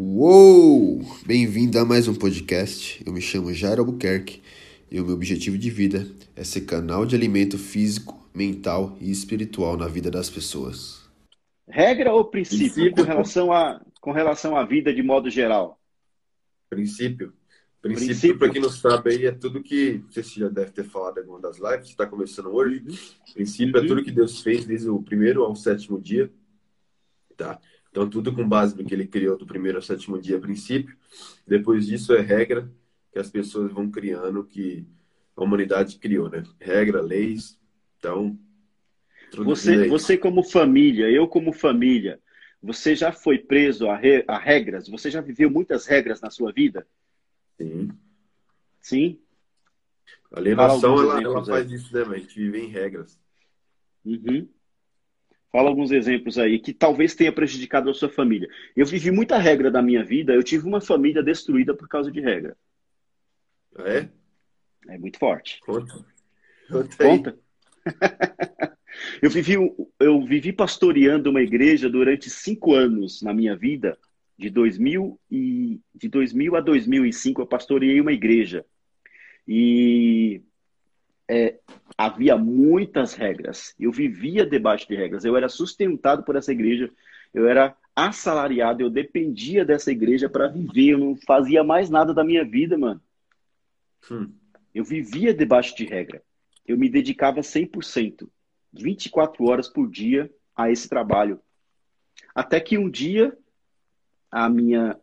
Uou! Bem-vindo a mais um podcast. Eu me chamo Jairo Albuquerque e o meu objetivo de vida é ser canal de alimento físico, mental e espiritual na vida das pessoas. Regra ou princípio, princípio com, relação a, com relação à vida de modo geral? Princípio. Princípio, para quem não sabe, aí é tudo que. Não sei se já deve ter falado em alguma das lives, está começando hoje. Uhum. Princípio é uhum. é tudo que Deus fez desde o primeiro ao sétimo dia. Tá? Então, tudo com base no que ele criou do primeiro ao sétimo dia, a princípio. Depois disso, é regra que as pessoas vão criando, que a humanidade criou, né? Regra, leis. Então. Você, você, como família, eu, como família, você já foi preso a, re, a regras? Você já viveu muitas regras na sua vida? Sim. Sim? A alienação, ela, ela faz isso, né? A gente vive em regras. Uhum. Fala alguns exemplos aí que talvez tenha prejudicado a sua família. Eu vivi muita regra da minha vida, eu tive uma família destruída por causa de regra. Ah, é? É muito forte. Conta. Conta. Conta. eu, vivi, eu vivi pastoreando uma igreja durante cinco anos na minha vida. De 2000, e, de 2000 a 2005, eu pastoreei uma igreja. E é, havia muitas regras. Eu vivia debaixo de regras. Eu era sustentado por essa igreja. Eu era assalariado. Eu dependia dessa igreja para viver. Eu não fazia mais nada da minha vida, mano. Hum. Eu vivia debaixo de regra. Eu me dedicava 100%, 24 horas por dia a esse trabalho. Até que um dia, a minha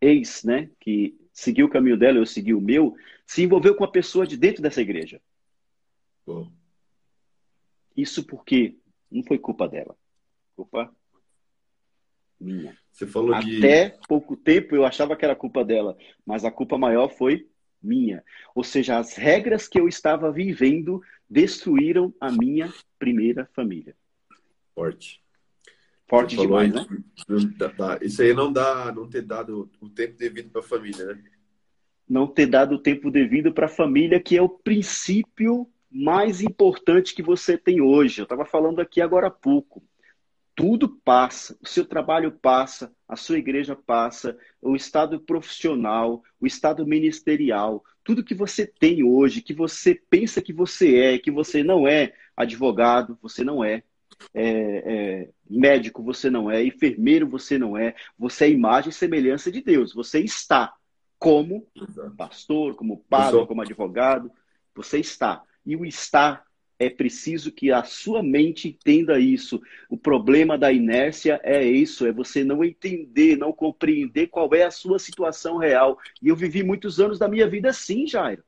ex, né, que seguiu o caminho dela, eu segui o meu, se envolveu com a pessoa de dentro dessa igreja. Bom. Isso porque não foi culpa dela. Culpa minha. Você falou Até de... pouco tempo eu achava que era culpa dela, mas a culpa maior foi minha. Ou seja, as regras que eu estava vivendo destruíram a minha primeira família. Forte. Forte demais, né? Isso aí não dá, não ter dado o tempo devido para a família, né? Não ter dado o tempo devido para a família, que é o princípio mais importante que você tem hoje. Eu estava falando aqui agora há pouco. Tudo passa, o seu trabalho passa, a sua igreja passa, o estado profissional, o estado ministerial, tudo que você tem hoje, que você pensa que você é, que você não é advogado, você não é, é, é médico, você não é, enfermeiro, você não é, você é imagem e semelhança de Deus, você está como pastor, como padre, como advogado, você está. E o estar é preciso que a sua mente entenda isso. O problema da inércia é isso, é você não entender, não compreender qual é a sua situação real. E eu vivi muitos anos da minha vida assim, Jairo.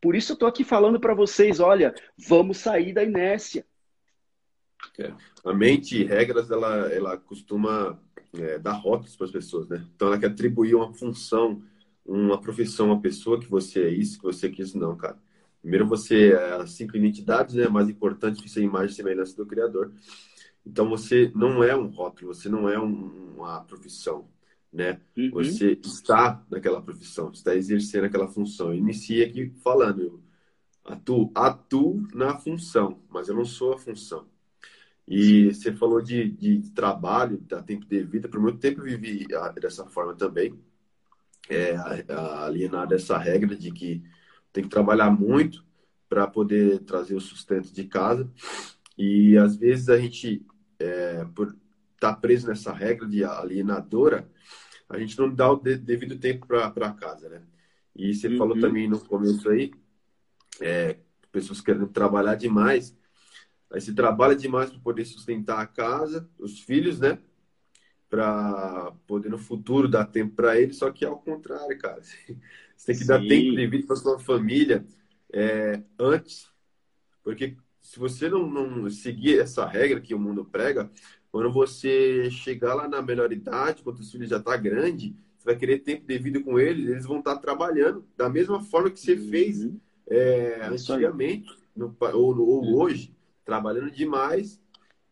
Por isso eu estou aqui falando para vocês, olha, vamos sair da inércia. É. A mente regras, ela, ela costuma é, dar rotas para as pessoas, né? Então ela quer atribuir uma função, uma profissão uma pessoa que você é isso, que você quis, não, cara Primeiro, você é as cinco identidades, né? Mais importante que ser imagem e semelhança do Criador. Então, você não é um rótulo, você não é um, uma profissão, né? Uhum. Você está naquela profissão, está exercendo aquela função. inicia aqui falando, eu atuo, atuo na função, mas eu não sou a função. E você falou de, de trabalho, da tempo de vida. Por muito tempo eu vivi dessa forma também, é, alienado essa regra de que tem que trabalhar muito para poder trazer o sustento de casa. E às vezes a gente, é, por estar tá preso nessa regra de alienadora, a gente não dá o devido tempo para casa, né? E você uhum. falou também no começo aí, é, pessoas querendo trabalhar demais. Aí você trabalha demais para poder sustentar a casa, os filhos, né? Para poder no futuro dar tempo para eles, só que é ao contrário, cara. Você tem que Sim. dar tempo de vida para sua família é, antes. Porque se você não, não seguir essa regra que o mundo prega, quando você chegar lá na melhor idade, quando os filhos já estão tá grande, você vai querer tempo de vida com eles, eles vão estar tá trabalhando da mesma forma que você uhum. fez é, é antigamente no, ou, ou uhum. hoje, trabalhando demais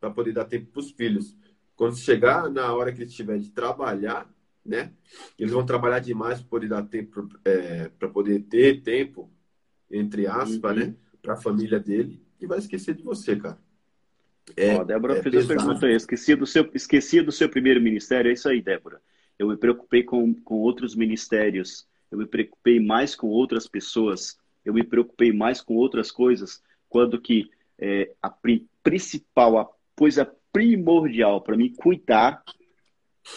para poder dar tempo para os filhos. Quando chegar na hora que eles tiver de trabalhar, né? Eles vão trabalhar demais para poder dar tempo, é, para poder ter tempo, entre aspas, né? uhum. né? Para a família dele e vai esquecer de você, cara. É, Ó, Débora é fez pesado. a pergunta aí. Esquecia do, seu, esquecia do seu primeiro ministério? É isso aí, Débora. eu me preocupei com, com outros ministérios, eu me preocupei mais com outras pessoas, eu me preocupei mais com outras coisas, quando que é, a principal, a coisa primordial para mim cuidar,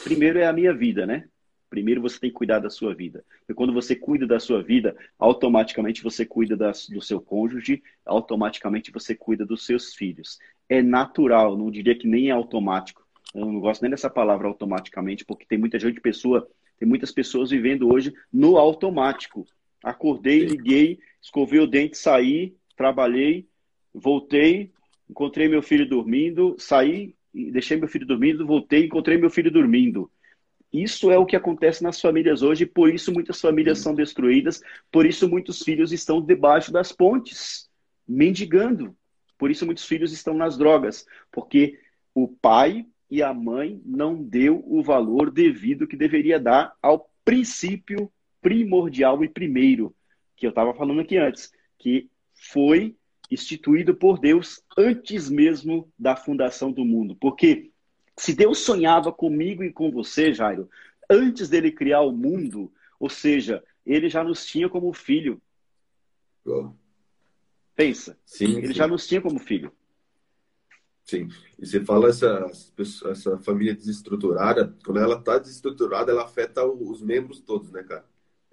primeiro é a minha vida, né? Primeiro você tem que cuidar da sua vida. E quando você cuida da sua vida, automaticamente você cuida das, do seu cônjuge, automaticamente você cuida dos seus filhos. É natural, não diria que nem é automático. Eu não gosto nem dessa palavra automaticamente, porque tem muita gente, pessoa, tem muitas pessoas vivendo hoje no automático. Acordei, liguei, escovei o dente, saí, trabalhei, voltei, encontrei meu filho dormindo, saí, deixei meu filho dormindo, voltei, encontrei meu filho dormindo. Isso é o que acontece nas famílias hoje, por isso muitas famílias são destruídas, por isso muitos filhos estão debaixo das pontes, mendigando. Por isso muitos filhos estão nas drogas, porque o pai e a mãe não deu o valor devido que deveria dar ao princípio primordial e primeiro, que eu estava falando aqui antes, que foi instituído por Deus antes mesmo da fundação do mundo. Porque se Deus sonhava comigo e com você, Jairo, antes dele criar o mundo, ou seja, ele já nos tinha como filho. Oh. Pensa. Sim, ele sim. já nos tinha como filho. Sim. E você fala essa, essa família desestruturada, quando ela está desestruturada, ela afeta os membros todos, né, cara?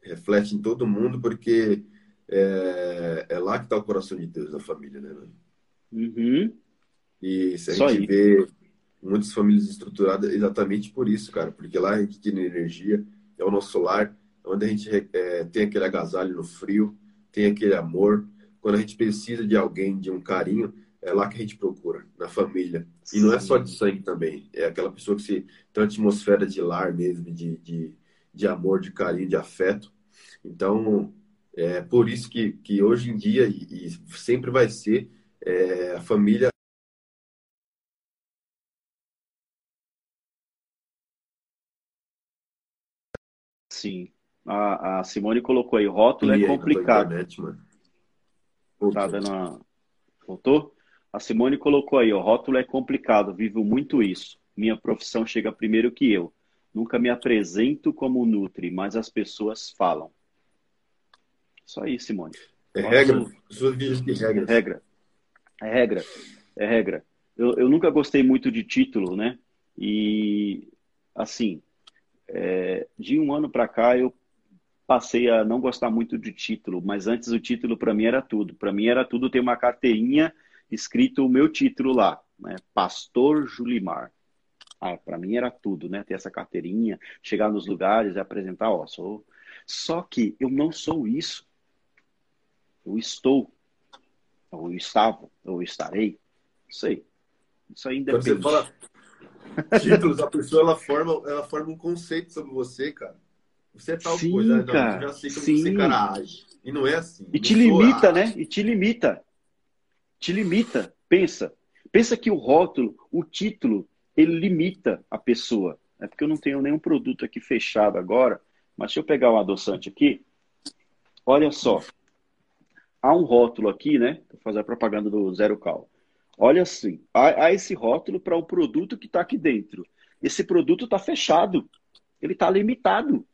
Reflete em todo mundo, porque é, é lá que está o coração de Deus na família, né? Uhum. E se a Só gente aí. vê muitas famílias estruturadas exatamente por isso, cara, porque lá a gente tem energia, é o nosso lar, onde a gente é, tem aquele agasalho no frio, tem aquele amor. Quando a gente precisa de alguém, de um carinho, é lá que a gente procura, na família. E Sim. não é só de sangue também, é aquela pessoa que se tem uma atmosfera de lar mesmo, de, de, de amor, de carinho, de afeto. Então, é por isso que, que hoje em dia, e, e sempre vai ser, é, a família Sim. A, a Simone colocou aí, rótulo e é complicado. Internet, mano. Tá dando uma... Voltou? A Simone colocou aí, o rótulo é complicado, vivo muito isso. Minha profissão chega primeiro que eu. Nunca me apresento como Nutri, mas as pessoas falam. Isso aí, Simone. É regra. Que regra. Regra. É regra. É regra. Eu, eu nunca gostei muito de título, né? E, assim, é, de um ano para cá, eu passei a não gostar muito de título, mas antes o título para mim era tudo. Para mim era tudo ter uma carteirinha escrito o meu título lá, né? Pastor Julimar. Ah, para mim era tudo, né? Ter essa carteirinha, chegar nos lugares e apresentar, ó, sou. Só que eu não sou isso. Eu estou, ou estava, ou estarei, não sei. Isso aí independe. Quando você fala, títulos, a pessoa ela forma, ela forma um conceito sobre você, cara. Você é tal sim, coisa, né? cara, já sei como sim. você cara age. E não é assim. E te limita, né? E te limita. Te limita. Pensa. Pensa que o rótulo, o título, ele limita a pessoa. É porque eu não tenho nenhum produto aqui fechado agora, mas se eu pegar um adoçante aqui. Olha só. Há um rótulo aqui, né? Vou fazer a propaganda do Zero Cal. Olha assim, há, há esse rótulo para o produto que está aqui dentro. Esse produto está fechado. Ele está limitado.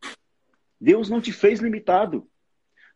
Deus não te fez limitado.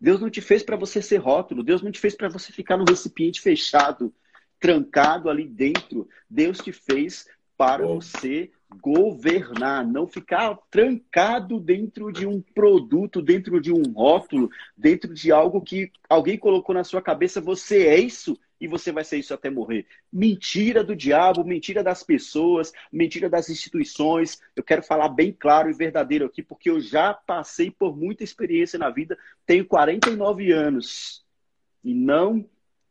Deus não te fez para você ser rótulo. Deus não te fez para você ficar no recipiente fechado, trancado ali dentro. Deus te fez para você governar, não ficar trancado dentro de um produto, dentro de um rótulo, dentro de algo que alguém colocou na sua cabeça. Você é isso e você vai ser isso até morrer. Mentira do diabo, mentira das pessoas, mentira das instituições. Eu quero falar bem claro e verdadeiro aqui, porque eu já passei por muita experiência na vida, tenho 49 anos e não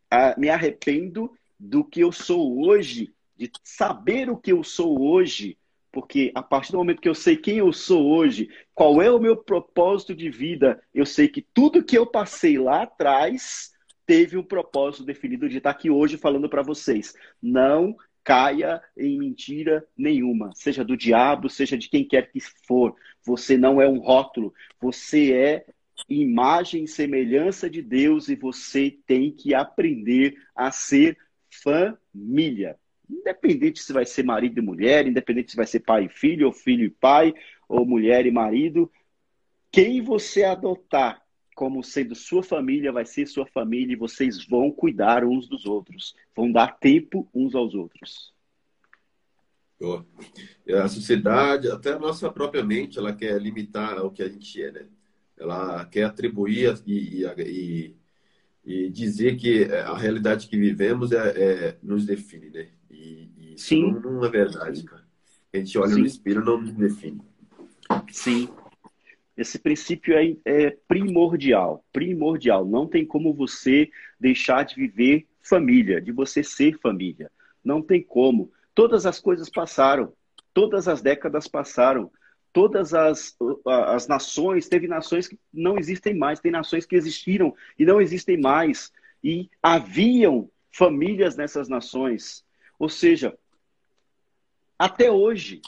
ah, me arrependo do que eu sou hoje, de saber o que eu sou hoje, porque a partir do momento que eu sei quem eu sou hoje, qual é o meu propósito de vida, eu sei que tudo que eu passei lá atrás teve um propósito definido de estar aqui hoje falando para vocês. Não caia em mentira nenhuma, seja do diabo, seja de quem quer que for. Você não é um rótulo, você é imagem e semelhança de Deus e você tem que aprender a ser família. Independente se vai ser marido e mulher, independente se vai ser pai e filho ou filho e pai, ou mulher e marido, quem você adotar como sendo sua família, vai ser sua família e vocês vão cuidar uns dos outros, vão dar tempo uns aos outros. A sociedade, até a nossa própria mente, ela quer limitar o que a gente é, né? Ela quer atribuir e, e, e dizer que a realidade que vivemos é, é nos define, né? E, e isso Sim. Não, não, é verdade, cara. A gente olha Sim. no espelho não nos define. Sim. Esse princípio é, é primordial, primordial. Não tem como você deixar de viver família, de você ser família. Não tem como. Todas as coisas passaram, todas as décadas passaram, todas as, as nações, teve nações que não existem mais, tem nações que existiram e não existem mais. E haviam famílias nessas nações. Ou seja, até hoje,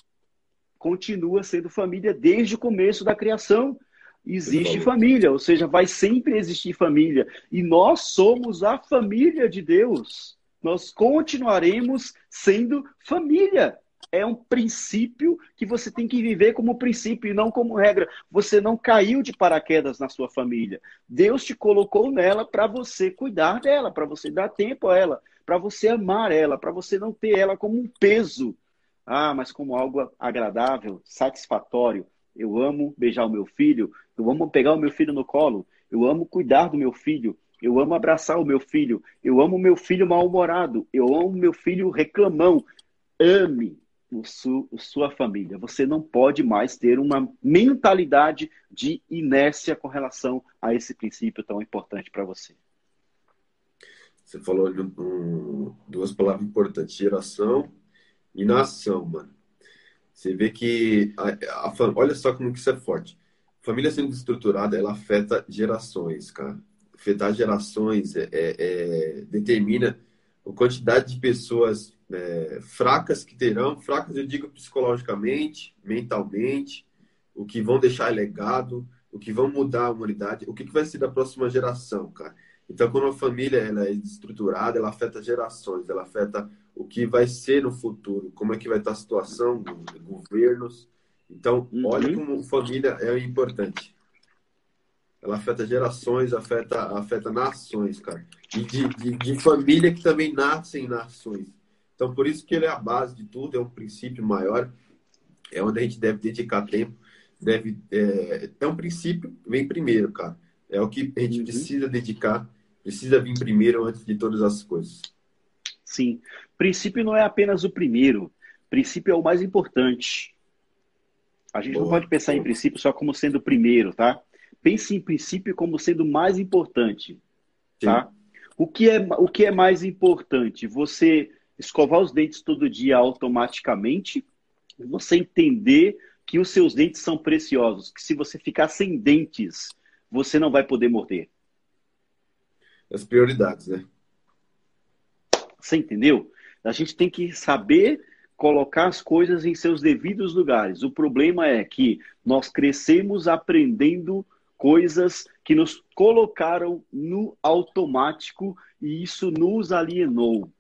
continua sendo família desde o começo da criação. Existe família, ou seja, vai sempre existir família. E nós somos a família de Deus. Nós continuaremos sendo família. É um princípio que você tem que viver como princípio e não como regra. Você não caiu de paraquedas na sua família. Deus te colocou nela para você cuidar dela, para você dar tempo a ela, para você amar ela, para você não ter ela como um peso ah, mas como algo agradável, satisfatório. Eu amo beijar o meu filho, eu amo pegar o meu filho no colo, eu amo cuidar do meu filho, eu amo abraçar o meu filho, eu amo meu filho mal-humorado, eu amo meu filho reclamão. Ame o su, sua família. Você não pode mais ter uma mentalidade de inércia com relação a esse princípio tão importante para você. Você falou um, duas palavras importantes: geração e na ação, mano. Você vê que a, a, olha só como que isso é forte. Família sendo estruturada, ela afeta gerações, cara. Afetar gerações é, é, é determina a quantidade de pessoas é, fracas que terão, fracas eu digo psicologicamente, mentalmente, o que vão deixar legado, o que vão mudar a humanidade, o que, que vai ser da próxima geração, cara. Então, quando a família ela é estruturada, ela afeta gerações, ela afeta o que vai ser no futuro, como é que vai estar a situação dos governos. Então, uhum. olha como família é importante. Ela afeta gerações, afeta, afeta nações, cara. E de, de, de família que também nascem nações. Então, por isso que ele é a base de tudo, é um princípio maior, é onde a gente deve dedicar tempo. Deve, é, é um princípio, vem primeiro, cara. É o que a gente uhum. precisa dedicar, precisa vir primeiro antes de todas as coisas. Sim. Princípio não é apenas o primeiro. Princípio é o mais importante. A gente boa, não pode pensar em princípio só como sendo o primeiro, tá? Pense em princípio como sendo mais importante, tá? O que, é, o que é mais importante? Você escovar os dentes todo dia automaticamente? Você entender que os seus dentes são preciosos, que se você ficar sem dentes, você não vai poder morder. As prioridades, né? Você entendeu? A gente tem que saber colocar as coisas em seus devidos lugares. O problema é que nós crescemos aprendendo coisas que nos colocaram no automático e isso nos alienou.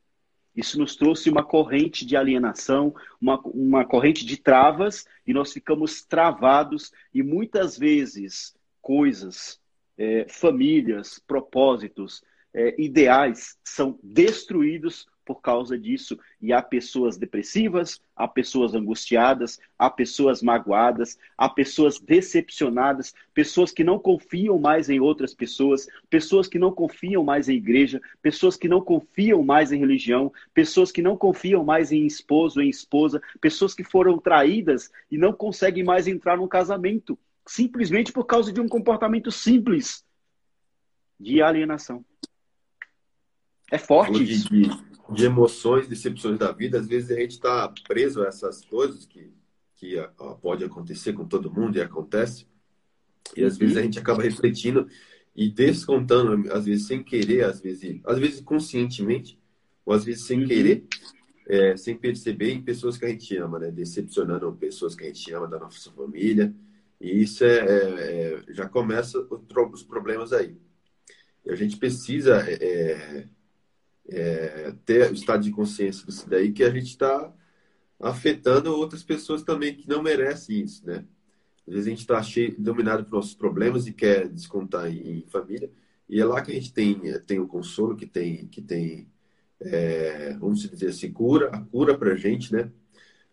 Isso nos trouxe uma corrente de alienação, uma, uma corrente de travas, e nós ficamos travados, e muitas vezes coisas, é, famílias, propósitos, é, ideais são destruídos por causa disso. E há pessoas depressivas, há pessoas angustiadas, há pessoas magoadas, há pessoas decepcionadas, pessoas que não confiam mais em outras pessoas, pessoas que não confiam mais em igreja, pessoas que não confiam mais em religião, pessoas que não confiam mais em esposo, em esposa, pessoas que foram traídas e não conseguem mais entrar num casamento, simplesmente por causa de um comportamento simples de alienação. É forte de, de, emoções, decepções da vida. Às vezes a gente está preso a essas coisas que, que ó, pode acontecer com todo mundo e acontece. E às vezes a gente acaba refletindo e descontando, às vezes sem querer, às vezes, às vezes conscientemente, ou às vezes sem uhum. querer, é, sem perceber em pessoas que a gente ama, né? Decepcionando pessoas que a gente ama da nossa família. E isso é, é, é já começa os problemas aí. E a gente precisa é, é é, ter o estado de consciência disso daí, que a gente está afetando outras pessoas também que não merecem isso, né? Às vezes a gente está cheio, dominado por nossos problemas e quer descontar em, em, família. E é lá que a gente tem, tem o consolo, que tem, que tem é, vamos dizer assim, cura, a cura para a gente, né?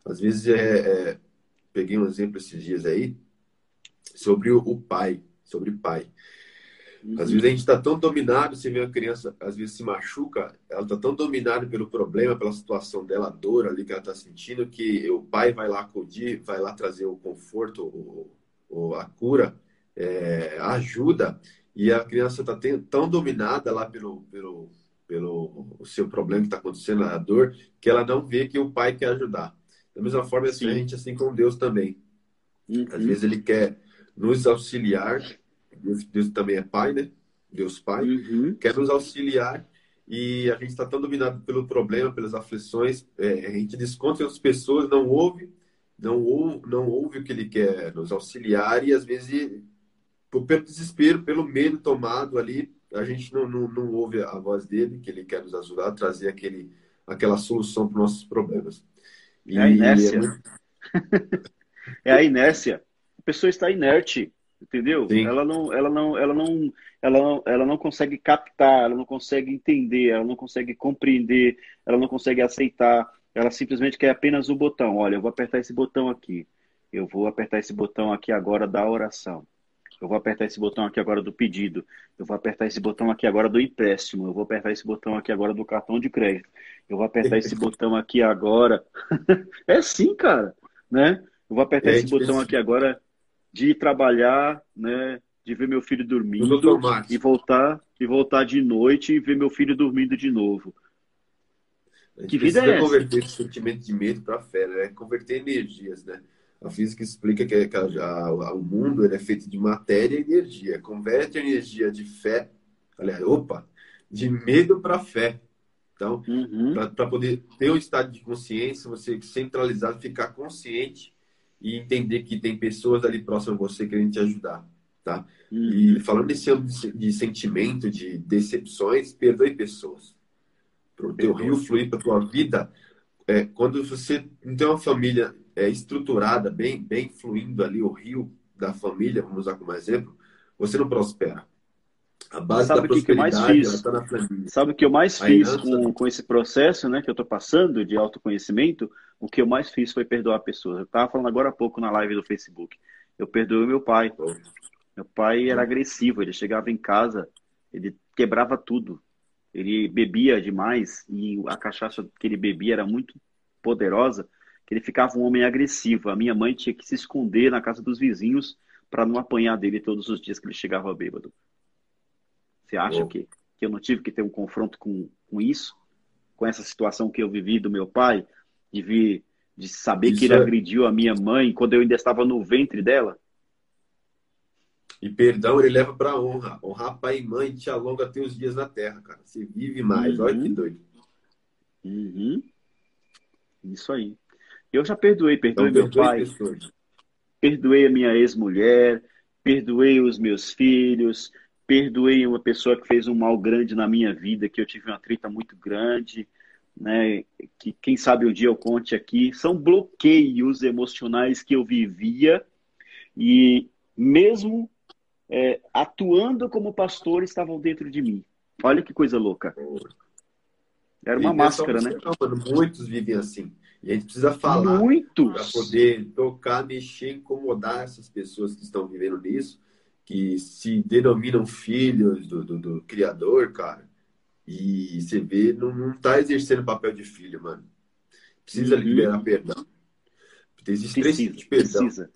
Às vezes, é, é, peguei um exemplo esses dias aí sobre o, o pai, sobre pai. Às vezes a gente está tão dominado, você vê uma criança, às vezes se machuca, ela está tão dominada pelo problema, pela situação dela, a dor ali que ela está sentindo, que o pai vai lá acudir, vai lá trazer o conforto, o, a cura, é, a ajuda, e a criança está tão dominada lá pelo, pelo, pelo o seu problema que está acontecendo, a dor, que ela não vê que o pai quer ajudar. Da mesma forma, assim, a gente assim com Deus também. Uhum. Às vezes ele quer nos auxiliar Deus, Deus também é Pai, né? Deus Pai, uhum. quer nos auxiliar e a gente está tão dominado pelo problema, pelas aflições, é, a gente desconta as pessoas, não ouve, não ouve, não ouve o que ele quer nos auxiliar e às vezes pelo desespero, pelo medo tomado ali, a gente não, não, não ouve a voz dele, que ele quer nos ajudar a trazer aquele, aquela solução para os nossos problemas. E, é a inércia. É, muito... é a inércia. A pessoa está inerte entendeu? Sim. Ela não, ela não, ela não, ela não, ela não consegue captar, ela não consegue entender, ela não consegue compreender, ela não consegue aceitar. Ela simplesmente quer apenas o botão. Olha, eu vou apertar esse botão aqui. Eu vou apertar esse botão aqui agora da oração. Eu vou apertar esse botão aqui agora do pedido. Eu vou apertar esse botão aqui agora do empréstimo. Eu vou apertar esse botão aqui agora do cartão de crédito. Eu vou apertar esse botão aqui agora. é assim, cara, né? Eu vou apertar é esse botão aqui agora de trabalhar, né, de ver meu filho dormindo e voltar e voltar de noite e ver meu filho dormindo de novo. que vida é essa? converter esse sentimento de medo para fé, né? Converter energias, né? A física explica que, que a, a, o mundo ele é feito de matéria e energia. Converte a energia de fé, aliás, opa, de medo para fé. Então, uhum. para poder ter um estado de consciência, você centralizar, ficar consciente e entender que tem pessoas ali próximas a você querendo te ajudar, tá? Uhum. E falando desse âmbito de sentimento, de decepções, perdoe pessoas. Para o teu rio fluir para tua vida, é, quando você não tem uma família é, estruturada, bem, bem fluindo ali o rio da família, vamos usar como exemplo, você não prospera. A base Sabe da que eu mais fiz? Tá Sabe o que eu mais fiz com, com esse processo né, que eu estou passando de autoconhecimento? O que eu mais fiz foi perdoar pessoas. Eu estava falando agora há pouco na live do Facebook. Eu perdoei meu pai. Meu pai era agressivo, ele chegava em casa, ele quebrava tudo. Ele bebia demais e a cachaça que ele bebia era muito poderosa, que ele ficava um homem agressivo. A minha mãe tinha que se esconder na casa dos vizinhos para não apanhar dele todos os dias que ele chegava bêbado. Você acha que, que eu não tive que ter um confronto com, com isso? Com essa situação que eu vivi do meu pai? De, vir, de saber isso que ele é... agrediu a minha mãe quando eu ainda estava no ventre dela? E perdão ele leva para honra. Honrar pai e mãe te alonga teus dias na terra, cara. Você vive mais. Uhum. Olha que doido. Uhum. Isso aí. Eu já perdoei, perdoei então, meu pai. Pessoas. Perdoei a minha ex-mulher, perdoei os meus filhos, perdoei uma pessoa que fez um mal grande na minha vida, que eu tive uma treta muito grande, né? Que quem sabe um dia eu conte aqui. São bloqueios emocionais que eu vivia e mesmo é, atuando como pastor estavam dentro de mim. Olha que coisa louca. Era uma máscara, né? Não, muitos vivem assim. E a gente precisa falar para poder tocar, mexer, incomodar essas pessoas que estão vivendo nisso que se denominam filhos do, do, do Criador, cara, e você vê, não, não tá exercendo o papel de filho, mano. Precisa uhum. liberar perdão. Existem três tipos de perdão. Precisa.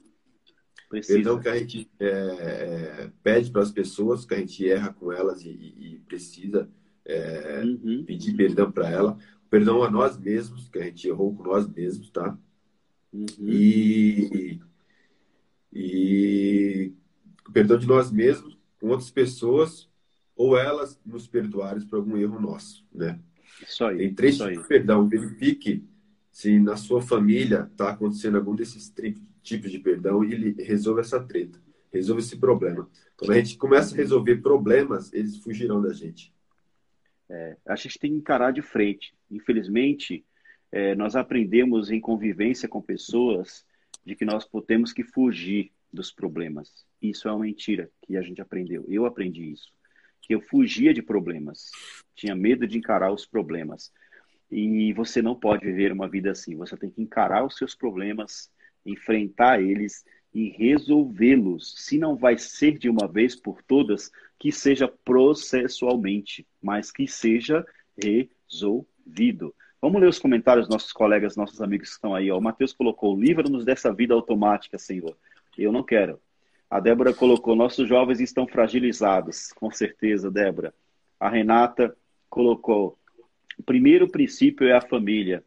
Precisa. Perdão que a gente é, é, pede para as pessoas, que a gente erra com elas e, e precisa é, uhum. pedir perdão para ela. Perdão a nós mesmos, que a gente errou com nós mesmos, tá? Uhum. E, e perdão de nós mesmos com outras pessoas ou elas nos perdoarem por algum erro nosso, né? Isso aí. Tem três tipos de perdão. Verifique se na sua família está acontecendo algum desses tipos de perdão e ele resolve essa treta, resolve esse problema. Quando a gente começa a resolver problemas, eles fugirão da gente. É, a gente tem que encarar de frente. Infelizmente, é, nós aprendemos em convivência com pessoas de que nós temos que fugir dos problemas. Isso é uma mentira que a gente aprendeu. Eu aprendi isso. Que eu fugia de problemas. Tinha medo de encarar os problemas. E você não pode viver uma vida assim. Você tem que encarar os seus problemas, enfrentar eles e resolvê-los. Se não vai ser de uma vez por todas, que seja processualmente, mas que seja resolvido. Vamos ler os comentários dos nossos colegas, nossos amigos que estão aí. Ó. O Matheus colocou: livra-nos dessa vida automática, Senhor. Eu não quero. A Débora colocou: nossos jovens estão fragilizados. Com certeza, Débora. A Renata colocou: o primeiro princípio é a família.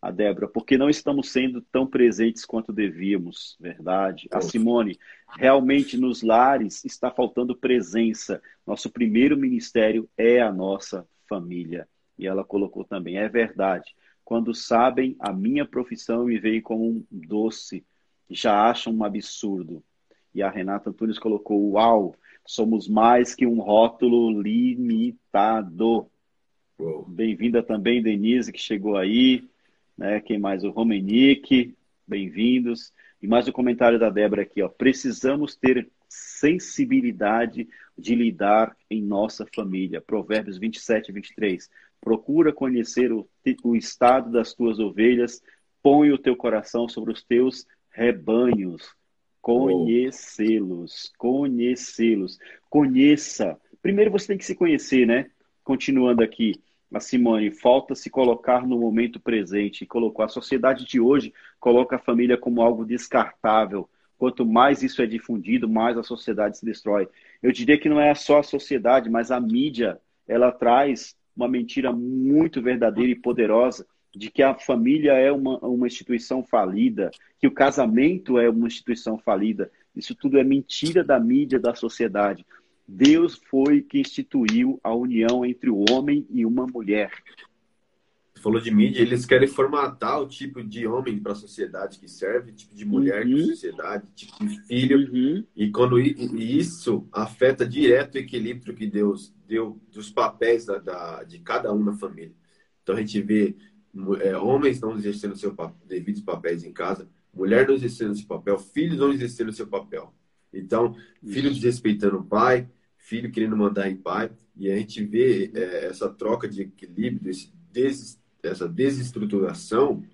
A Débora, porque não estamos sendo tão presentes quanto devíamos, verdade. A Simone, realmente nos lares está faltando presença. Nosso primeiro ministério é a nossa família. E ela colocou também: é verdade. Quando sabem a minha profissão me veem como um doce, já acham um absurdo. E a Renata Antunes colocou: Uau, somos mais que um rótulo limitado. Bem-vinda também, Denise, que chegou aí. Né? Quem mais? O Romenique, bem-vindos. E mais um comentário da Débora aqui, ó. Precisamos ter sensibilidade de lidar em nossa família. Provérbios 27 e 23. Procura conhecer o, o estado das tuas ovelhas, põe o teu coração sobre os teus rebanhos. Conhecê-los, conhecê-los. Conheça. Primeiro você tem que se conhecer, né? Continuando aqui, a Simone, falta se colocar no momento presente. Colocou a sociedade de hoje coloca a família como algo descartável. Quanto mais isso é difundido, mais a sociedade se destrói. Eu diria que não é só a sociedade, mas a mídia, ela traz uma mentira muito verdadeira e poderosa de que a família é uma, uma instituição falida, que o casamento é uma instituição falida. Isso tudo é mentira da mídia, da sociedade. Deus foi que instituiu a união entre o homem e uma mulher. Falou de mídia, eles querem formatar o tipo de homem para a sociedade que serve, tipo de mulher uhum. para a sociedade, tipo de filho. Uhum. E quando isso afeta direto o equilíbrio que Deus deu dos papéis da, da de cada um na família. Então a gente vê é, homens não exercendo seus devidos papéis em casa, mulher não exercendo seu papel, filhos não exercendo seu papel. Então, filho desrespeitando o pai, filho querendo mandar em pai, e a gente vê é, essa troca de equilíbrio, esse des, essa desestruturação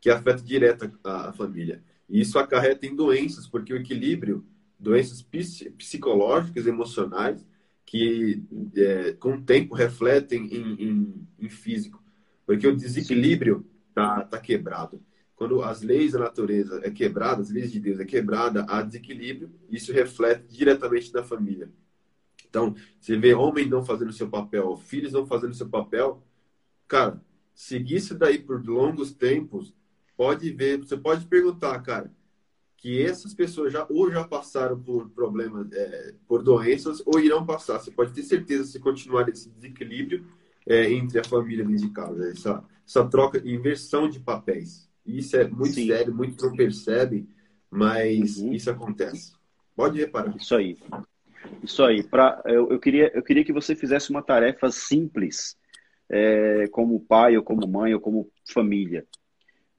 que afeta direto a, a, família. E isso acarreta em doenças, porque o equilíbrio, doenças psicológicas, emocionais, que é, com o tempo refletem em, em, em físico. Porque o desequilíbrio tá, tá quebrado. Quando as leis da natureza é quebrada, as leis de Deus é quebrada, há desequilíbrio, isso reflete diretamente na família. Então, você vê homem não fazendo seu papel, filhos não fazendo seu papel, cara, seguir isso daí por longos tempos, pode ver, você pode perguntar, cara, que essas pessoas já ou já passaram por problemas, é, por doenças, ou irão passar. Você pode ter certeza se continuar esse desequilíbrio é, entre a família dentro de casa, essa, essa troca, inversão de papéis. Isso é muito Sim. sério, muitos não percebem, mas uhum. isso acontece. Pode reparar. Isso aí. Isso aí. Pra, eu, eu, queria, eu queria que você fizesse uma tarefa simples, é, como pai, ou como mãe, ou como família.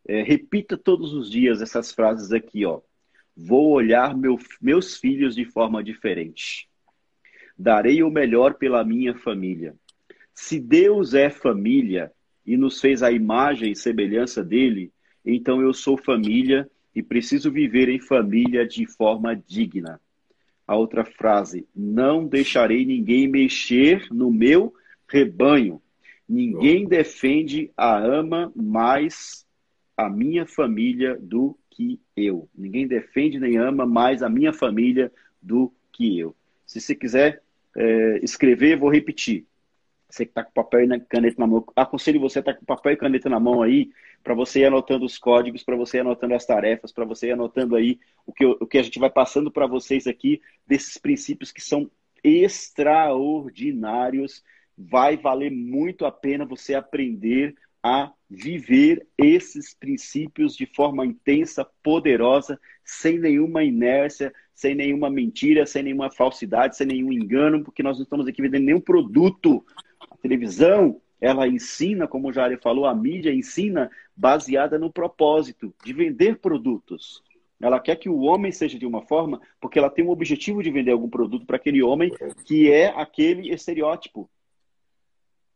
É, repita todos os dias essas frases aqui, ó. Vou olhar meu, meus filhos de forma diferente. Darei o melhor pela minha família. Se Deus é família e nos fez a imagem e semelhança dele, então eu sou família e preciso viver em família de forma digna. A outra frase: não deixarei ninguém mexer no meu rebanho. Ninguém defende a ama mais a minha família do que eu. Ninguém defende nem ama mais a minha família do que eu. Se você quiser é, escrever, vou repetir. Você que está com papel e caneta na mão, aconselho você a tá com papel e caneta na mão aí, para você ir anotando os códigos, para você ir anotando as tarefas, para você ir anotando aí o que, o que a gente vai passando para vocês aqui, desses princípios que são extraordinários. Vai valer muito a pena você aprender a viver esses princípios de forma intensa, poderosa, sem nenhuma inércia, sem nenhuma mentira, sem nenhuma falsidade, sem nenhum engano, porque nós não estamos aqui vendendo nenhum produto, televisão, ela ensina, como o Jari falou, a mídia ensina baseada no propósito de vender produtos. Ela quer que o homem seja de uma forma porque ela tem um objetivo de vender algum produto para aquele homem que é aquele estereótipo.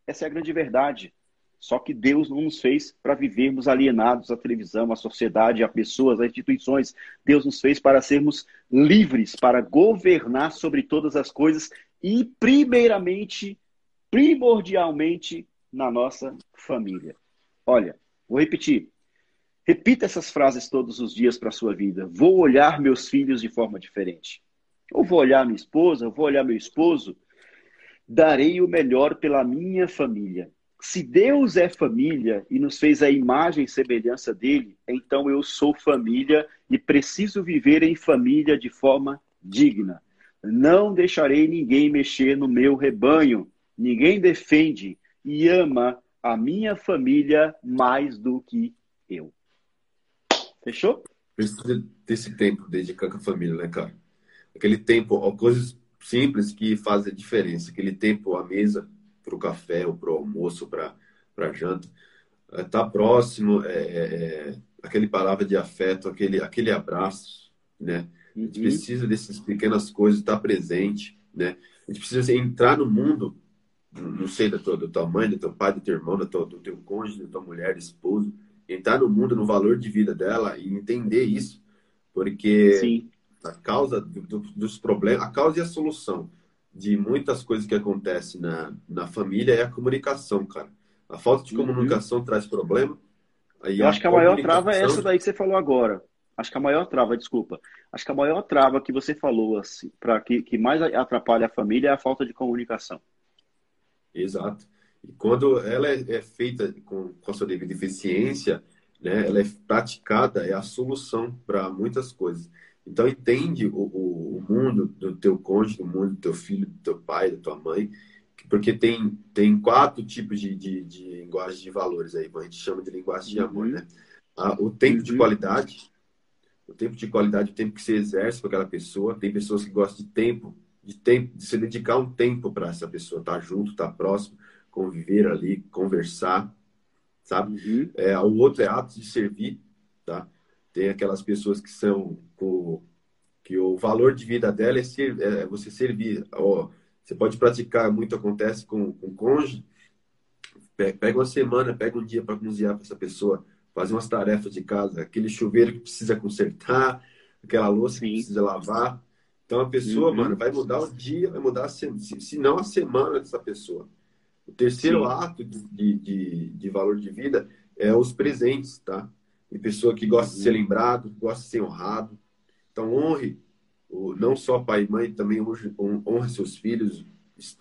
Essa é a grande verdade. Só que Deus não nos fez para vivermos alienados à televisão, à sociedade, a pessoas, a instituições. Deus nos fez para sermos livres, para governar sobre todas as coisas e, primeiramente, primordialmente, na nossa família. Olha, vou repetir. Repita essas frases todos os dias para a sua vida. Vou olhar meus filhos de forma diferente. Ou vou olhar minha esposa, ou vou olhar meu esposo. Darei o melhor pela minha família se Deus é família e nos fez a imagem e semelhança dele, então eu sou família e preciso viver em família de forma digna. Não deixarei ninguém mexer no meu rebanho. Ninguém defende e ama a minha família mais do que eu. Fechou? Precisa desse tempo dedicar com a família, né, cara? Aquele tempo, ó, coisas simples que fazem a diferença. Aquele tempo à mesa, para o café, ou para o almoço, para a janta. Estar é, tá próximo, é, é, é, aquele palavra de afeto, aquele, aquele abraço, né? A gente uhum. precisa dessas pequenas coisas, estar tá presente, né? A gente precisa entrar no mundo, não sei, da tua, da tua mãe, do teu pai, do teu irmão, do teu, do teu cônjuge, da tua mulher, esposo, entrar no mundo, no valor de vida dela e entender isso, porque Sim. a causa do, do, dos problemas, a causa e a solução de muitas coisas que acontecem na, na família é a comunicação, cara. A falta de uhum. comunicação uhum. traz problema. Eu acho que a maior trava é essa daí que você falou agora. Acho que a maior trava, desculpa. Acho que a maior trava que você falou, assim, para que, que mais atrapalha a família é a falta de comunicação. Exato. E quando ela é, é feita com, com a sua devida eficiência, né, ela é praticada, é a solução para muitas coisas. Então, entende o, o, o, mundo do teu cônjuge, o mundo do teu filho, do teu pai, da tua mãe, porque tem, tem quatro tipos de, de, de linguagem de valores aí, a gente chama de linguagem de amor, uhum. né? Ah, o tempo uhum. de qualidade, o tempo de qualidade, o tempo que você exerce com aquela pessoa. Tem pessoas que gostam de tempo, de tempo, de se dedicar um tempo para essa pessoa, estar tá junto, estar tá próximo, conviver ali, conversar, sabe? Uhum. É, o outro é ato de servir, tá? Tem aquelas pessoas que são com, que o valor de vida dela é, ser, é você servir. Ó, você pode praticar, muito acontece com, com cônjuge. Pega uma semana, pega um dia para cozinhar para essa pessoa, fazer umas tarefas de casa, aquele chuveiro que precisa consertar, aquela louça Sim. que precisa lavar. Então a pessoa, uhum. mano, vai mudar o dia, vai mudar a semana, se não a semana dessa pessoa. O terceiro Sim. ato de, de, de valor de vida é os presentes, tá? Tem pessoa que gosta de ser uhum. lembrado, gosta de ser honrado. Então, honre o, não só pai e mãe, também honre, honre seus filhos,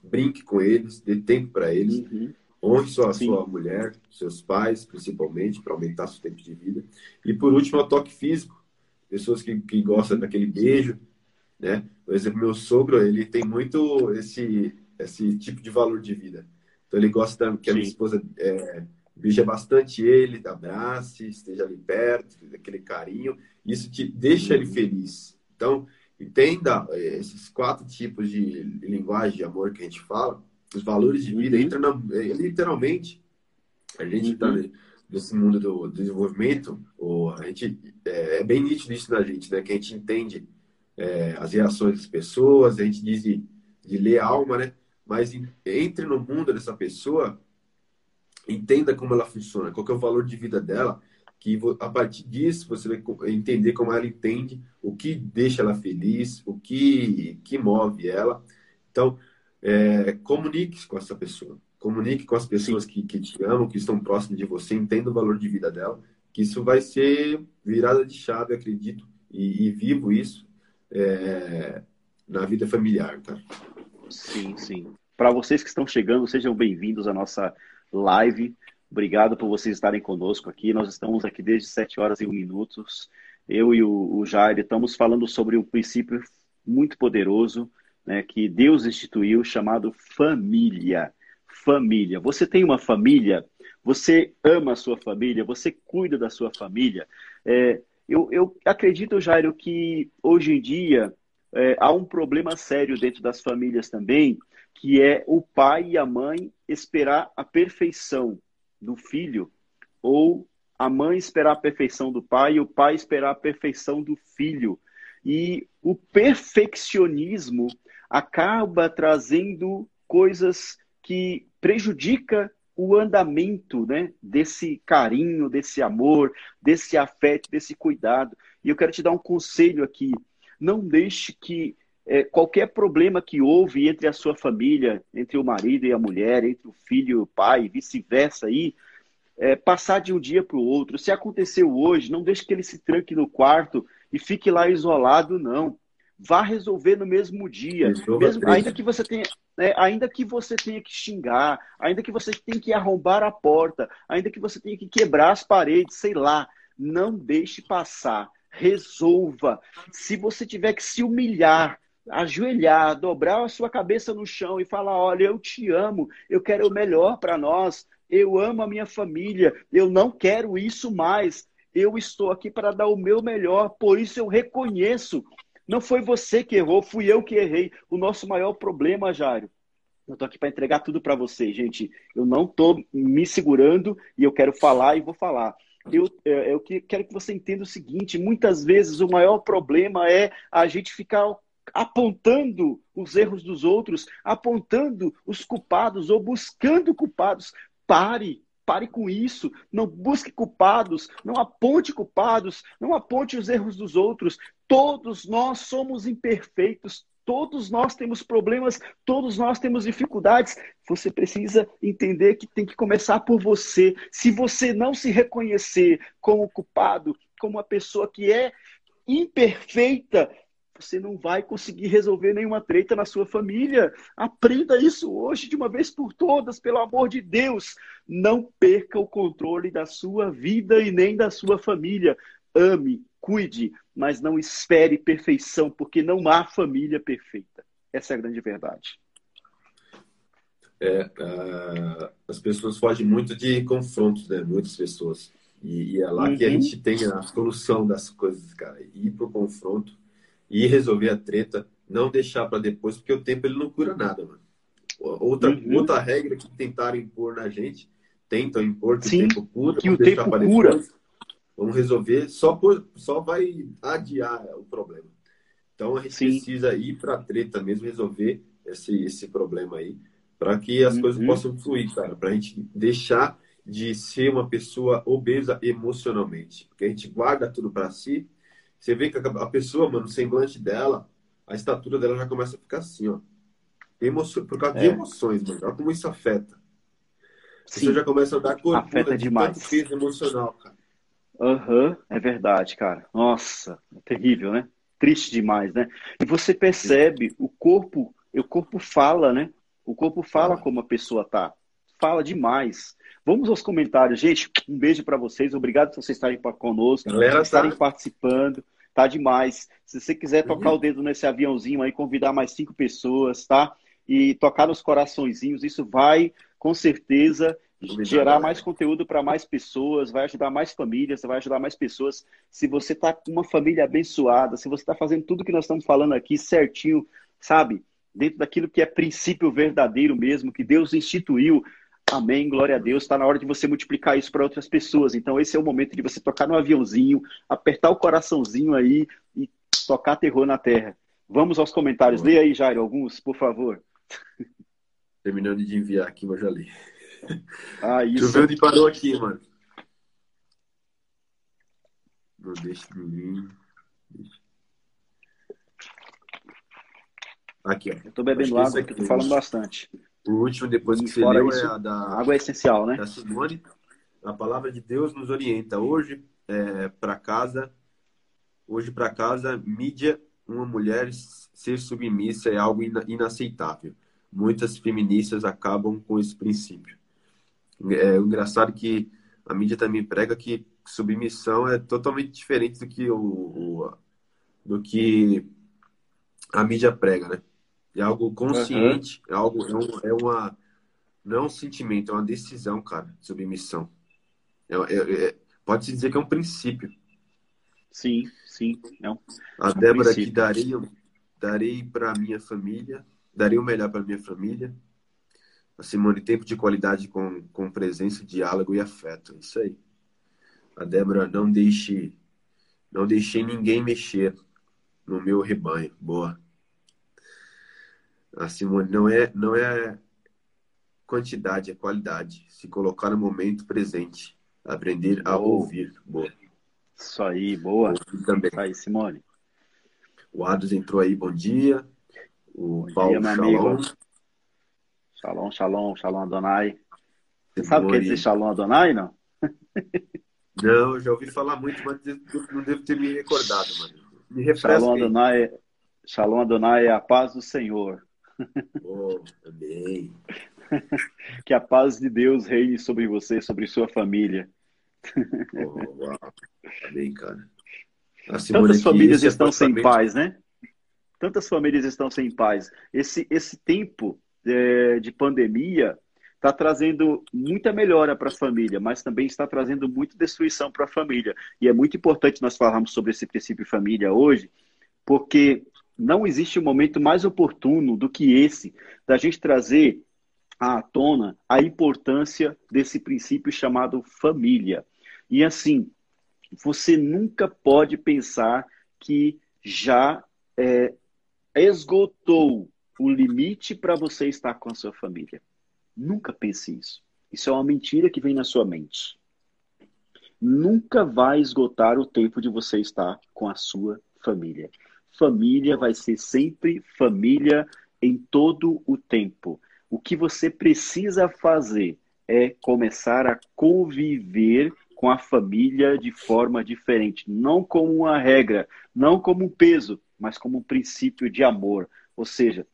brinque com eles, dê tempo para eles. Uhum. Honre sua, sua mulher, seus pais, principalmente, para aumentar seu tempo de vida. E, por último, o toque físico. Pessoas que, que gostam daquele beijo, né? Por exemplo, meu sogro, ele tem muito esse, esse tipo de valor de vida. Então, ele gosta que a minha esposa é, Veja bastante ele, abrace, esteja ali perto, aquele carinho. Isso te deixa ele feliz. Então, entenda eh, esses quatro tipos de linguagem de amor que a gente fala, os valores de vida, entra na, eh, literalmente, a gente está uhum. nesse mundo do, desenvolvimento, ou a gente, é, é, bem nítido isso na gente, né? Que a gente entende é, as reações das pessoas, a gente diz de, de ler a alma, né? Mas entre no mundo dessa pessoa entenda como ela funciona, qual é o valor de vida dela, que a partir disso você vai entender como ela entende, o que deixa ela feliz, o que, que move ela. Então, é, comunique com essa pessoa. Comunique com as pessoas que, que te amam, que estão próximas de você, entenda o valor de vida dela, que isso vai ser virada de chave, acredito, e, e vivo isso é, na vida familiar, cara. Sim, sim. Para vocês que estão chegando, sejam bem-vindos à nossa live. Obrigado por vocês estarem conosco aqui. Nós estamos aqui desde 7 horas e 1 minutos. Eu e o, o Jair estamos falando sobre um princípio muito poderoso né, que Deus instituiu chamado família. Família. Você tem uma família? Você ama a sua família? Você cuida da sua família? É, eu, eu acredito, Jairo, que hoje em dia é, há um problema sério dentro das famílias também, que é o pai e a mãe esperar a perfeição do filho ou a mãe esperar a perfeição do pai e o pai esperar a perfeição do filho. E o perfeccionismo acaba trazendo coisas que prejudica o andamento né, desse carinho, desse amor, desse afeto, desse cuidado. E eu quero te dar um conselho aqui. Não deixe que é, qualquer problema que houve entre a sua família, entre o marido e a mulher, entre o filho e o pai, vice-versa aí, é, passar de um dia para o outro. Se aconteceu hoje, não deixe que ele se tranque no quarto e fique lá isolado, não. Vá resolver no mesmo dia, mesmo, ainda que você tenha, né, ainda que você tenha que xingar, ainda que você tenha que arrombar a porta, ainda que você tenha que quebrar as paredes, sei lá, não deixe passar. Resolva. Se você tiver que se humilhar, ajoelhar, dobrar a sua cabeça no chão e falar: Olha, eu te amo, eu quero o melhor para nós, eu amo a minha família, eu não quero isso mais. Eu estou aqui para dar o meu melhor, por isso eu reconheço. Não foi você que errou, fui eu que errei. O nosso maior problema, Jário, eu estou aqui para entregar tudo para você, gente. Eu não estou me segurando e eu quero falar e vou falar. Eu, é, eu quero que você entenda o seguinte: muitas vezes o maior problema é a gente ficar apontando os erros dos outros, apontando os culpados ou buscando culpados. Pare, pare com isso. Não busque culpados, não aponte culpados, não aponte os erros dos outros. Todos nós somos imperfeitos, todos nós temos problemas, todos nós temos dificuldades. Você precisa entender que tem que começar por você. Se você não se reconhecer como culpado, como uma pessoa que é imperfeita, você não vai conseguir resolver nenhuma treta na sua família. Aprenda isso hoje de uma vez por todas, pelo amor de Deus. Não perca o controle da sua vida e nem da sua família. Ame, cuide, mas não espere perfeição, porque não há família perfeita. Essa é a grande verdade. É, uh, as pessoas fogem muito de confrontos, né? Muitas pessoas. E, e é lá uhum. que a uhum. gente tem a solução das coisas, cara. Ir pro confronto e resolver a treta, não deixar para depois, porque o tempo ele não cura nada, mano. Outra, uhum. outra regra que tentaram impor na gente, tentam impor que Sim, o tempo cura, que o tempo cura. Depois, vamos resolver, só, por, só vai adiar o problema. Então a gente Sim. precisa ir para a treta mesmo, resolver esse, esse problema aí, para que as uhum. coisas possam fluir, cara, para a gente deixar de ser uma pessoa obesa emocionalmente, porque a gente guarda tudo para si você vê que a pessoa, mano, o semblante dela, a estatura dela já começa a ficar assim, ó. Por causa é. de emoções, mano. Olha como isso afeta. Sim. Você já começa a dar gordura afeta de demais. peso emocional, cara. Aham, uhum, é verdade, cara. Nossa, é terrível, né? Triste demais, né? E você percebe, o corpo, o corpo fala, né? O corpo fala como a pessoa tá. Fala demais. Vamos aos comentários. Gente, um beijo para vocês. Obrigado por vocês estarem conosco, por estarem tá... participando. Tá demais. Se você quiser tocar uhum. o dedo nesse aviãozinho aí, convidar mais cinco pessoas, tá? E tocar nos coraçõezinhos, isso vai, com certeza, gerar mais conteúdo para mais pessoas, vai ajudar mais famílias, vai ajudar mais pessoas. Se você está com uma família abençoada, se você está fazendo tudo que nós estamos falando aqui certinho, sabe? Dentro daquilo que é princípio verdadeiro mesmo, que Deus instituiu, Amém, glória a Deus. Está na hora de você multiplicar isso para outras pessoas. Então, esse é o momento de você tocar no aviãozinho, apertar o coraçãozinho aí e tocar terror na terra. Vamos aos comentários. Leia aí, Jairo, alguns, por favor. Terminando de enviar aqui, mas já li. Ah, isso. Deixa eu ver onde parou aqui, mano. Não deixa de Aqui, ó. Eu tô bebendo água, aqui, tô falando bastante. O último, depois que você leu, isso, é a da. Água é essencial, né? Da Simone. A palavra de Deus nos orienta. Hoje, é, para casa, hoje para casa, mídia, uma mulher ser submissa é algo inaceitável. Muitas feministas acabam com esse princípio. É engraçado que a mídia também prega que submissão é totalmente diferente do que o, o do que a mídia prega, né? É algo consciente, uhum. é algo é, um, é, uma não é um sentimento, é uma decisão, cara, submissão. É, é, é pode se dizer que é um princípio. Sim, sim. É um, a Débora aqui darei, darei para minha família, darei o melhor para minha família. A Simone, tempo de qualidade com, com presença, diálogo e afeto. Isso aí. A Débora, não deixe, não deixei ninguém mexer no meu rebanho. Boa. A Simone, não é, não é quantidade, é qualidade. Se colocar no momento presente. Aprender a boa. ouvir. Boa. Isso aí, boa. também. Isso aí, Simone. O Ados entrou aí, bom dia. O bom Paulo dia, Shalom. amigo. Shalom, shalom, shalom Adonai. Você sabe o que é dizer shalom Adonai, não? Não, já ouvi falar muito, mas não devo ter me recordado, mano. Me refresca Shalom Adonai, shalom Adonai é a paz do Senhor. Oh, amém. Que a paz de Deus reine sobre você, sobre sua família. Oh, uau. Amém, cara. A Tantas famílias esse estão sem paz, né? Tantas famílias estão sem paz. Esse, esse tempo é, de pandemia está trazendo muita melhora para a família, mas também está trazendo muita destruição para a família. E é muito importante nós falarmos sobre esse princípio família hoje, porque não existe um momento mais oportuno do que esse da gente trazer à tona a importância desse princípio chamado família. E assim, você nunca pode pensar que já é, esgotou o limite para você estar com a sua família. Nunca pense isso. Isso é uma mentira que vem na sua mente. Nunca vai esgotar o tempo de você estar com a sua família. Família vai ser sempre família em todo o tempo. O que você precisa fazer é começar a conviver com a família de forma diferente, não como uma regra, não como um peso, mas como um princípio de amor. Ou seja,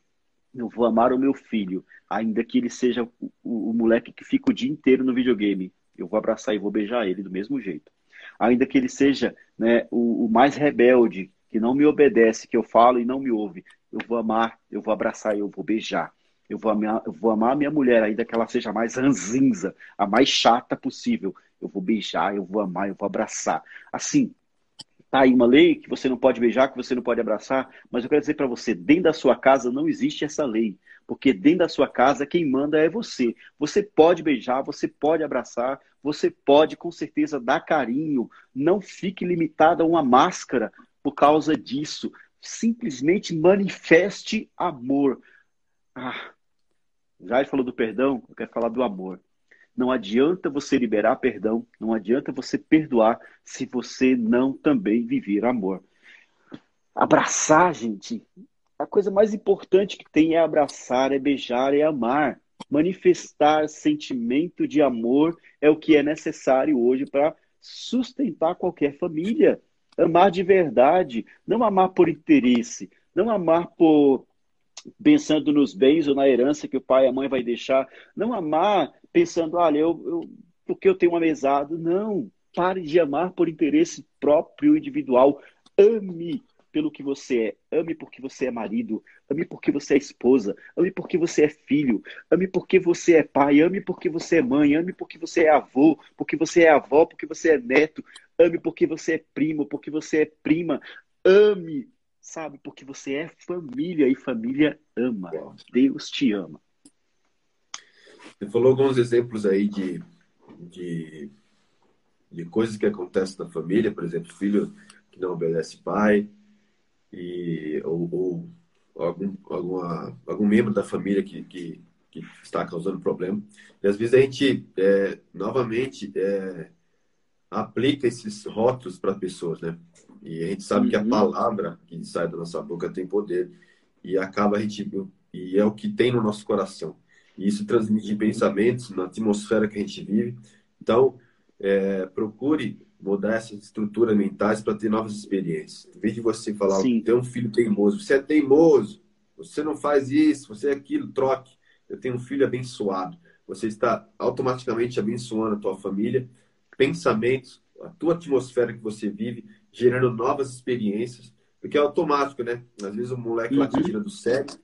eu vou amar o meu filho, ainda que ele seja o, o, o moleque que fica o dia inteiro no videogame. Eu vou abraçar e vou beijar ele do mesmo jeito. Ainda que ele seja né, o, o mais rebelde, que não me obedece, que eu falo e não me ouve. Eu vou amar, eu vou abraçar e eu vou beijar. Eu vou, amar, eu vou amar a minha mulher, ainda que ela seja a mais ranzinza, a mais chata possível. Eu vou beijar, eu vou amar, eu vou abraçar. Assim, tá aí uma lei que você não pode beijar, que você não pode abraçar, mas eu quero dizer para você, dentro da sua casa não existe essa lei, porque dentro da sua casa quem manda é você. Você pode beijar, você pode abraçar, você pode com certeza dar carinho, não fique limitado a uma máscara por causa disso. Simplesmente manifeste amor. Ah, já falou do perdão, eu quero falar do amor. Não adianta você liberar perdão, não adianta você perdoar se você não também viver amor. Abraçar, gente, a coisa mais importante que tem é abraçar, é beijar, é amar. Manifestar sentimento de amor é o que é necessário hoje para sustentar qualquer família. Amar de verdade, não amar por interesse, não amar por pensando nos bens ou na herança que o pai e a mãe vai deixar, não amar pensando, olha, eu, eu porque eu tenho uma mesada. Não, pare de amar por interesse próprio individual. Ame pelo que você é. Ame porque você é marido. Ame porque você é esposa. Ame porque você é filho. Ame porque você é pai. Ame porque você é mãe. Ame porque você é avô. Porque você é avó. Porque você é neto. Ame porque você é primo. Porque você é prima. Ame, sabe? Porque você é família e família ama. Deus te ama. Você falou alguns exemplos aí de, de, de coisas que acontecem na família, por exemplo, filho que não obedece pai, e, ou, ou algum, alguma, algum membro da família que, que, que, está causando problema. E às vezes a gente, é, novamente, é, aplica esses rótulos para pessoas, né? E a gente sabe uhum. que a palavra que sai da nossa boca tem poder e acaba a gente e é o que tem no nosso coração. E isso transmite pensamentos na atmosfera que a gente vive. Então, é, procure mudar essas estruturas mentais para ter novas experiências. Em vez de você falar, tem um filho teimoso, você é teimoso, você não faz isso, você é aquilo, troque. Eu tenho um filho abençoado. Você está automaticamente abençoando a tua família, pensamentos, a tua atmosfera que você vive, gerando novas experiências, porque é automático, né? Às vezes o moleque lá te tira do sério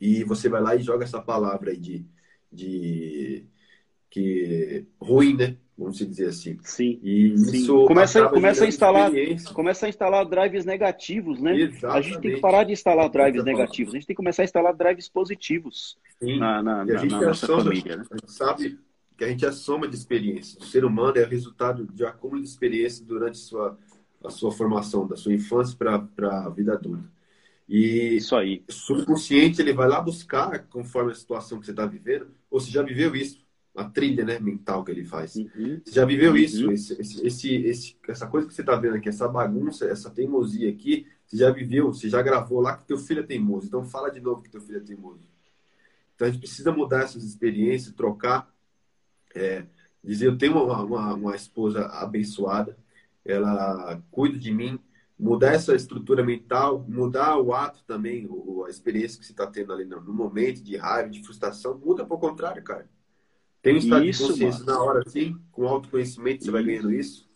e você vai lá e joga essa palavra aí de, de que ruim, né? Vamos dizer assim. Sim. E Sim. isso começa, começa a instalar, começa a instalar drives negativos, né? Exatamente. A gente tem que parar de instalar drives Exatamente. negativos. A gente tem que começar a instalar drives positivos Sim. na, na, E a na, gente na tem nossa noção, família, né? A gente sabe que a gente é a soma de experiências. O ser humano é o resultado de acúmulo de experiências durante sua, a sua formação, da sua infância para a vida adulta. E isso aí. O subconsciente ele vai lá buscar conforme a situação que você está vivendo, ou você já viveu isso, a trilha né, mental que ele faz. Uhum. Você já viveu uhum. isso, esse, esse, esse, essa coisa que você está vendo aqui, essa bagunça, essa teimosia aqui, você já viveu, você já gravou lá que teu filho é teimoso. Então fala de novo que teu filho é teimoso. Então a gente precisa mudar essas experiências, trocar, é, dizer eu tenho uma, uma, uma esposa abençoada, ela cuida de mim, mudar essa estrutura mental, mudar o ato também, a experiência que você está tendo ali no, momento de raiva, de frustração, muda para o contrário, cara. Tem um estado isso, de consciência mano. na hora, sim, com autoconhecimento você vai ganhando isso.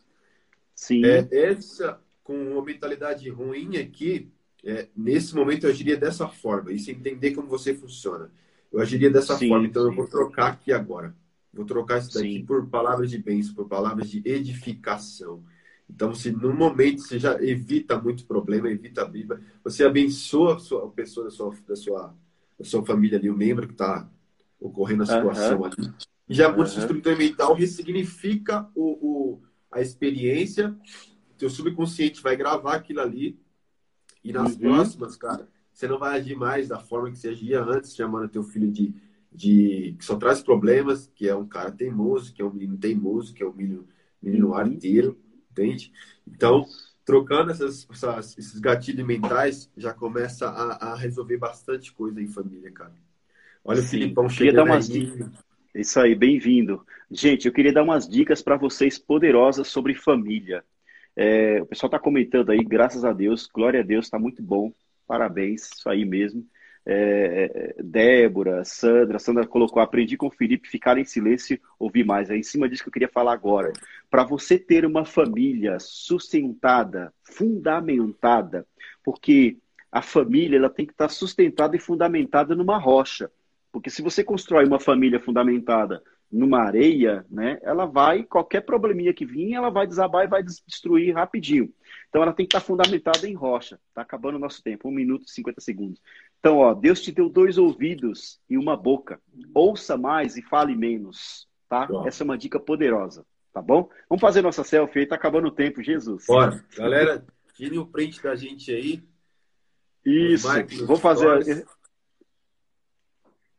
Sim. É, essa, com uma mentalidade ruim aqui, é, nesse momento eu agiria dessa forma, isso entender como você funciona. Eu agiria dessa sim, forma, então sim. eu vou trocar aqui agora. Vou trocar isso daqui sim. por palavras de bênção, por palavras de edificação. Então, se no momento você já evita muito problema, evita a Bíblia, você abençoa a, sua, a pessoa da sua, da, sua, da sua família ali, o membro que está ocorrendo a situação uhum. ali. E já uhum. estrutura mental, ressignifica o, o, a experiência, teu subconsciente vai gravar aquilo ali, e nas uhum. próximas, cara, você não vai agir mais da forma que você agia antes, chamando teu filho de, de que só traz problemas, que é um cara teimoso, que é um menino teimoso, que é um menino, menino uhum. arteiro entende? Então, trocando essas, essas, esses gatilhos mentais, já começa a, a, resolver bastante coisa em família, cara. Olha Sim, o Filipão chegando dar umas aí. Isso aí, bem-vindo. Gente, eu queria dar umas dicas para vocês poderosas sobre família. É, o pessoal está comentando aí, graças a Deus, glória a Deus, está muito bom. Parabéns, isso aí mesmo é, Débora, Sandra, Sandra colocou, aprendi com o Felipe, ficar em silêncio, ouvir mais. É em cima disso que eu queria falar agora. Para você ter uma família sustentada, fundamentada, porque a família ela tem que estar sustentada e fundamentada numa rocha. Porque se você constrói uma família fundamentada numa areia, né, ela vai, qualquer probleminha que vir, ela vai desabar e vai destruir rapidinho. Então ela tem que estar fundamentada em rocha. Está acabando o nosso tempo, 1 minuto e 50 segundos. Então, ó, Deus te deu dois ouvidos e uma boca. Ouça mais e fale menos, tá? Essa é uma dica poderosa, tá bom? Vamos fazer nossa selfie aí, tá acabando o tempo, Jesus. Bora. Galera, tire o print da gente aí. Isso. Vou fazer...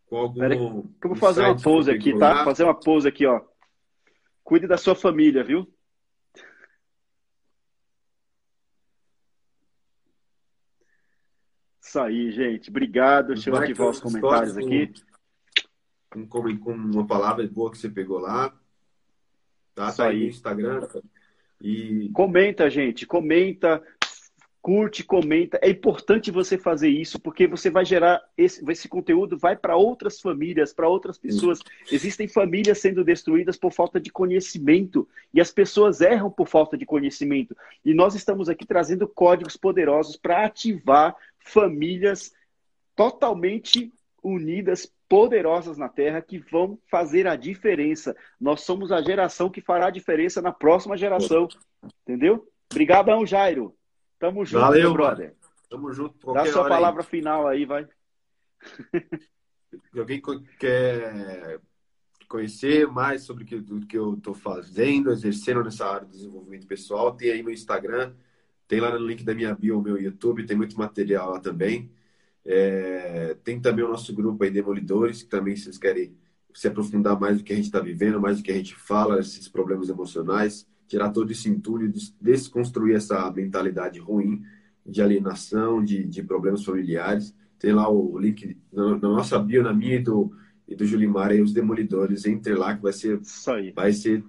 Com algum Pera eu vou fazer uma pose aqui, tá? Fazer uma pose aqui, ó. Cuide da sua família, viu? Isso aí, gente. Obrigado. Deixa eu ativar os comentários aqui. Com, com, com, uma palavra boa que você pegou lá. Tá, Isso tá aí no Instagram. E... Comenta, gente. Comenta curte, comenta. É importante você fazer isso porque você vai gerar esse, esse conteúdo vai para outras famílias, para outras pessoas. Existem famílias sendo destruídas por falta de conhecimento e as pessoas erram por falta de conhecimento. E nós estamos aqui trazendo códigos poderosos para ativar famílias totalmente unidas, poderosas na Terra que vão fazer a diferença. Nós somos a geração que fará a diferença na próxima geração. Entendeu? Obrigadão, Jairo. Tamo junto, Valeu, meu brother. Tamo junto. Dá sua palavra aí. final aí, vai. Alguém quer conhecer mais sobre o que eu estou fazendo, exercendo nessa área de desenvolvimento pessoal, tem aí meu Instagram, tem lá no link da minha bio meu YouTube, tem muito material lá também. É, tem também o nosso grupo aí, Demolidores, que também vocês querem se aprofundar mais do que a gente está vivendo, mais do que a gente fala, esses problemas emocionais tirar todo esse entulho, desconstruir essa mentalidade ruim de alienação, de, de problemas familiares. Tem lá o link na, na nossa bio, na minha e do, e do Julimar, aí, os demolidores. Entre lá que vai ser, vai ser